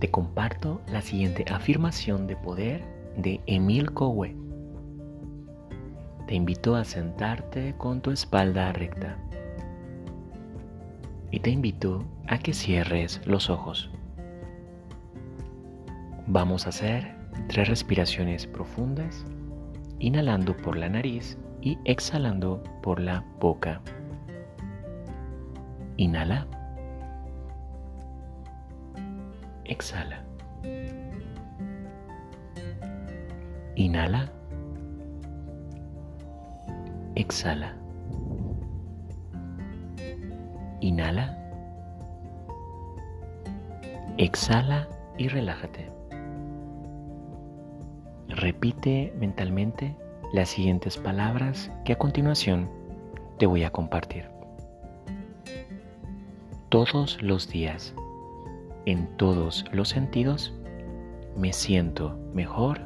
te comparto la siguiente afirmación de poder de Emil Cowe. Te invito a sentarte con tu espalda recta y te invito a que cierres los ojos. Vamos a hacer tres respiraciones profundas, inhalando por la nariz y exhalando por la boca. Inhala. Exhala. Inhala. Exhala. Inhala. Exhala y relájate. Repite mentalmente las siguientes palabras que a continuación te voy a compartir. Todos los días, en todos los sentidos, me siento mejor,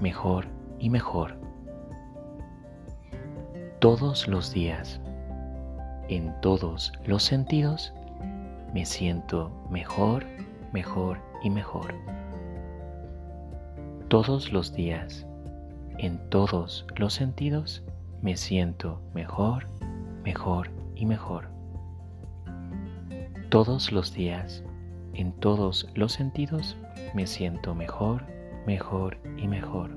mejor y mejor. Todos los días, en todos los sentidos, me siento mejor, mejor y mejor. Todos los días, en todos los sentidos, me siento mejor, mejor y mejor. Todos los días, en todos los sentidos, me siento mejor, mejor y mejor.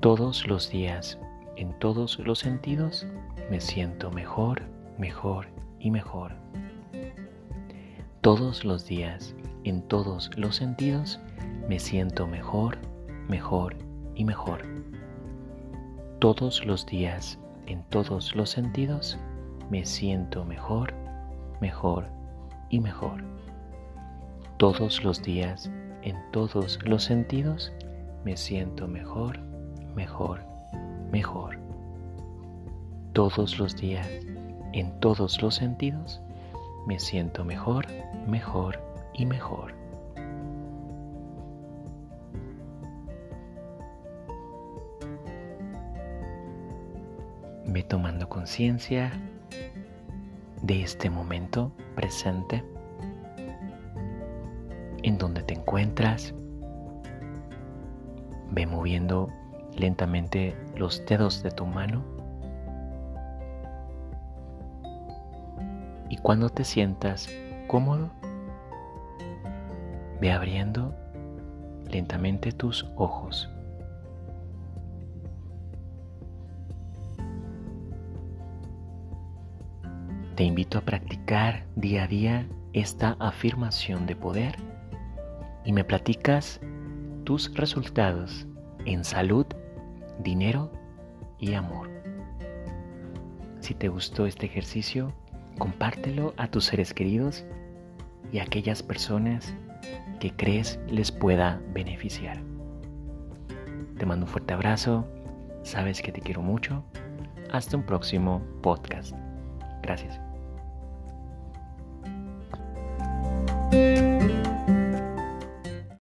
Todos los días, en todos los sentidos, me siento mejor, mejor y mejor. Todos los días, en todos los sentidos, me siento mejor, mejor y mejor. Todos los días, en todos los sentidos, me siento mejor, mejor y mejor. Todos los días, en todos los sentidos, me siento mejor, mejor, mejor. Todos los días, en todos los sentidos, me siento mejor, mejor y mejor. Ve tomando conciencia de este momento presente en donde te encuentras. Ve moviendo lentamente los dedos de tu mano. Y cuando te sientas cómodo, ve abriendo lentamente tus ojos. Te invito a practicar día a día esta afirmación de poder y me platicas tus resultados en salud, dinero y amor. Si te gustó este ejercicio, compártelo a tus seres queridos y a aquellas personas que crees les pueda beneficiar. Te mando un fuerte abrazo, sabes que te quiero mucho. Hasta un próximo podcast. Gracias.